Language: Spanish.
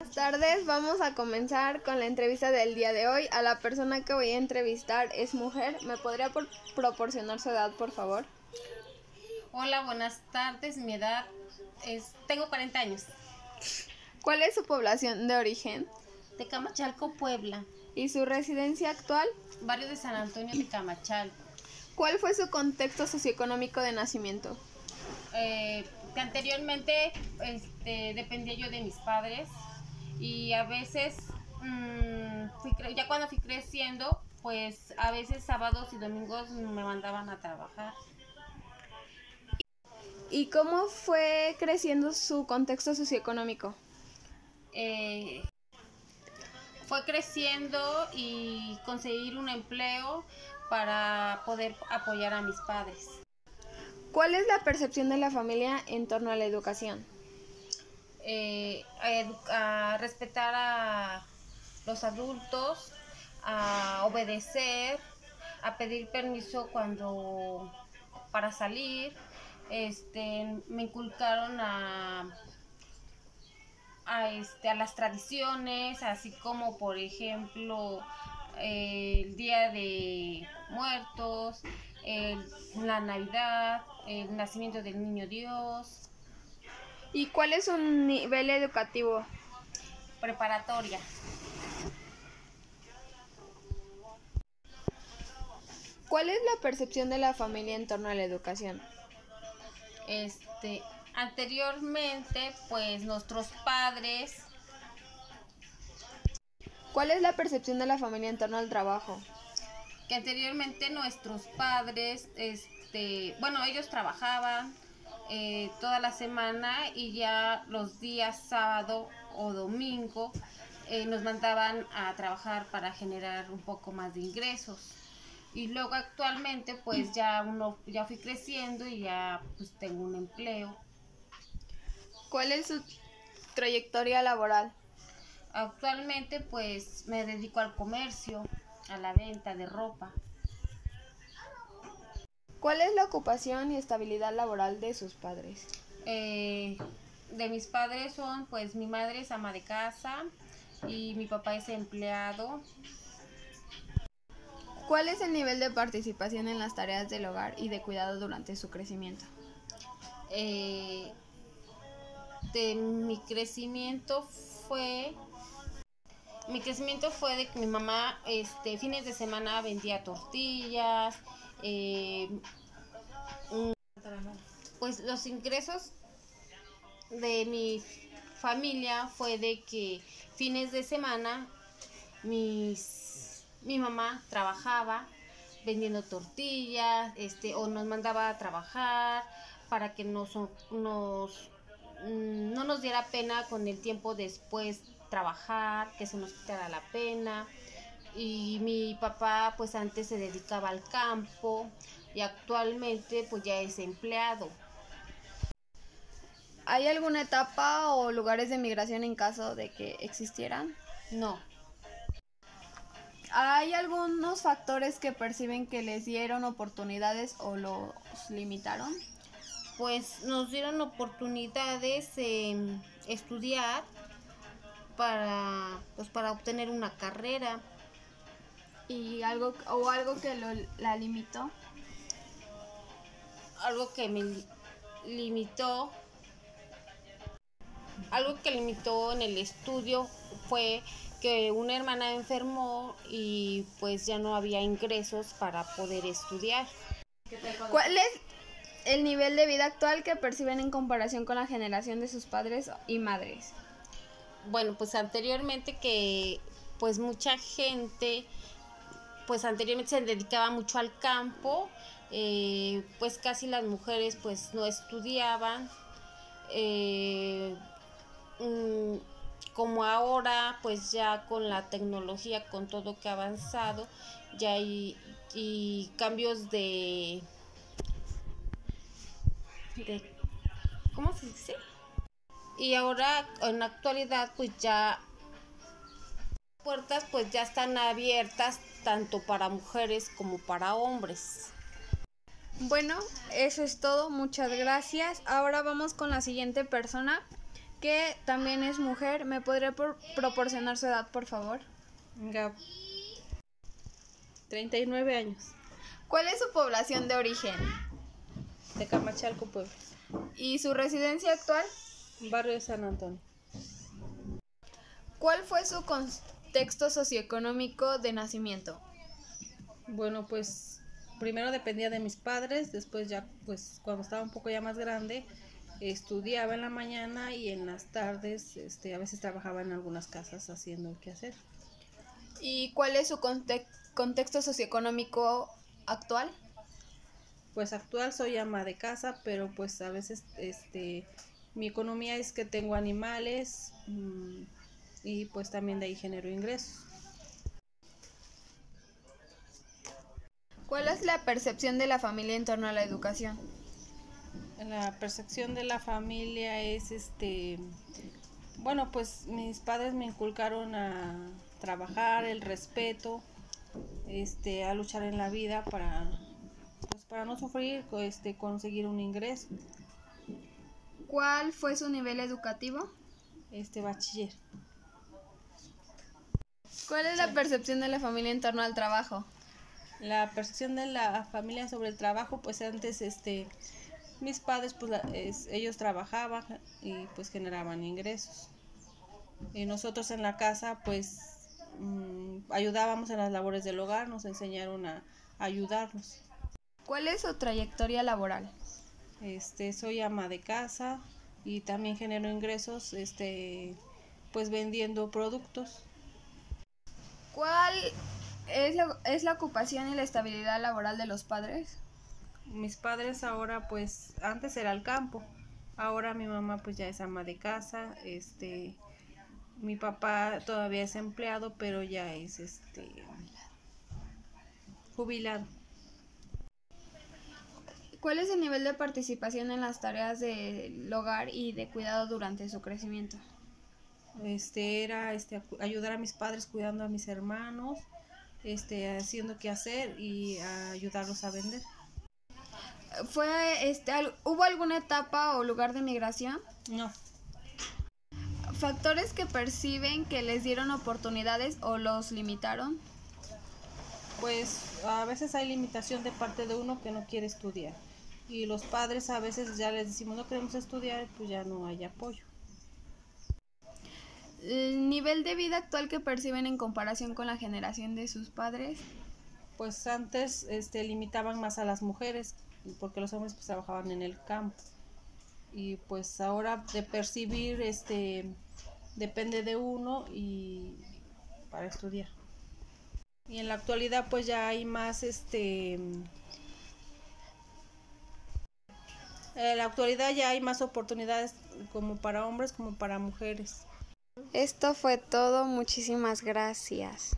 Buenas tardes, vamos a comenzar con la entrevista del día de hoy. A la persona que voy a entrevistar es mujer. ¿Me podría por- proporcionar su edad, por favor? Hola, buenas tardes. Mi edad es. Tengo 40 años. ¿Cuál es su población de origen De Camachalco, Puebla. y su residencia actual? Barrio de San Antonio de Camachalco. ¿Cuál fue su contexto socioeconómico de nacimiento? Eh, que anteriormente este, dependía yo de mis padres y a veces, mm, fui cre- ya cuando fui creciendo, pues a veces sábados y domingos me mandaban a trabajar. ¿Y cómo fue creciendo su contexto socioeconómico? Eh, fue creciendo y conseguir un empleo para poder apoyar a mis padres. ¿Cuál es la percepción de la familia en torno a la educación? Eh, a, a respetar a los adultos, a obedecer, a pedir permiso cuando para salir. Este, me inculcaron a a, este, a las tradiciones, así como por ejemplo el Día de Muertos, la Navidad, el nacimiento del Niño Dios, ¿Y cuál es su nivel educativo? preparatoria. ¿Cuál es la percepción de la familia en torno a la educación? Este, anteriormente, pues nuestros padres, ¿Cuál es la percepción de la familia en torno al trabajo? que anteriormente nuestros padres, este, bueno, ellos trabajaban eh, toda la semana y ya los días sábado o domingo eh, nos mandaban a trabajar para generar un poco más de ingresos. Y luego actualmente pues ya uno ya fui creciendo y ya pues tengo un empleo. ¿Cuál es su trayectoria laboral? Actualmente pues me dedico al comercio, a la venta de ropa. ¿Cuál es la ocupación y estabilidad laboral de sus padres? Eh, de mis padres son pues mi madre es ama de casa y mi papá es empleado. ¿Cuál es el nivel de participación en las tareas del hogar y de cuidado durante su crecimiento? Eh, de mi crecimiento fue mi crecimiento fue de que mi mamá este fines de semana vendía tortillas eh, pues los ingresos de mi familia fue de que fines de semana mis mi mamá trabajaba vendiendo tortillas este o nos mandaba a trabajar para que nos, nos mm, no nos diera pena con el tiempo después trabajar, que se nos quitara la pena. Y mi papá pues antes se dedicaba al campo y actualmente pues ya es empleado. ¿Hay alguna etapa o lugares de migración en caso de que existieran? No, ¿Hay algunos factores que perciben que les dieron oportunidades o los limitaron? pues nos dieron oportunidades en estudiar para pues para obtener una carrera. ¿Y algo o algo que lo, la limitó? algo que me li- limitó algo que limitó en el estudio fue que una hermana enfermó y pues ya no había ingresos para poder estudiar. ¿Cuál es el nivel de vida actual que perciben en comparación con la generación de sus padres y madres? Bueno, pues anteriormente que pues mucha gente pues anteriormente se dedicaba mucho al campo, eh, pues casi las mujeres pues no estudiaban. eh, mm, como ahora pues ya con la tecnología, con todo que ha avanzado, ya hay y cambios de, de ¿cómo se dice? Y ahora en la actualidad pues ya puertas pues ya están abiertas tanto para mujeres como para hombres. Bueno, eso es todo. Muchas gracias. Ahora vamos con la siguiente persona que también es mujer. ¿Me podría proporcionar su edad, por favor? Gab. 39 años. ¿Cuál es su población de origen? De Camachalco, Puebla. ¿Y su residencia actual? Barrio de San Antonio. ¿Cuál fue su contexto socioeconómico de nacimiento? Bueno, pues primero dependía de mis padres, después ya pues cuando estaba un poco ya más grande, estudiaba en la mañana y en las tardes este, a veces trabajaba en algunas casas haciendo qué hacer. ¿Y cuál es su contexto socioeconómico actual? Pues actual soy ama de casa, pero pues a veces este mi economía es que tengo animales mmm, y pues también de ahí genero ingresos. ¿Cuál es la percepción de la familia en torno a la educación? La percepción de la familia es este bueno, pues mis padres me inculcaron a trabajar, el respeto, este, a luchar en la vida para pues para no sufrir, este, conseguir un ingreso. ¿Cuál fue su nivel educativo? Este bachiller. ¿Cuál es la percepción de la familia en torno al trabajo? La percepción de la familia sobre el trabajo, pues antes, este, mis padres, pues ellos trabajaban y pues generaban ingresos. Y nosotros en la casa, pues mmm, ayudábamos en las labores del hogar, nos enseñaron a, a ayudarnos. ¿Cuál es su trayectoria laboral? Este, soy ama de casa y también genero ingresos, este, pues vendiendo productos. ¿Cuál es la, es la ocupación y la estabilidad laboral de los padres? Mis padres ahora, pues, antes era el campo, ahora mi mamá pues ya es ama de casa, este, mi papá todavía es empleado, pero ya es este jubilado. ¿Cuál es el nivel de participación en las tareas del hogar y de cuidado durante su crecimiento? Este era este ayudar a mis padres cuidando a mis hermanos, este haciendo qué hacer y a ayudarlos a vender. ¿Fue este hubo alguna etapa o lugar de migración? No. ¿Factores que perciben que les dieron oportunidades o los limitaron? Pues a veces hay limitación de parte de uno que no quiere estudiar y los padres a veces ya les decimos no queremos estudiar, pues ya no hay apoyo. ¿El nivel de vida actual que perciben en comparación con la generación de sus padres? Pues antes este, limitaban más a las mujeres, porque los hombres pues trabajaban en el campo. Y pues ahora de percibir, este, depende de uno y para estudiar. Y en la actualidad pues ya hay más, este, En la actualidad ya hay más oportunidades como para hombres como para mujeres. Esto fue todo, muchísimas gracias.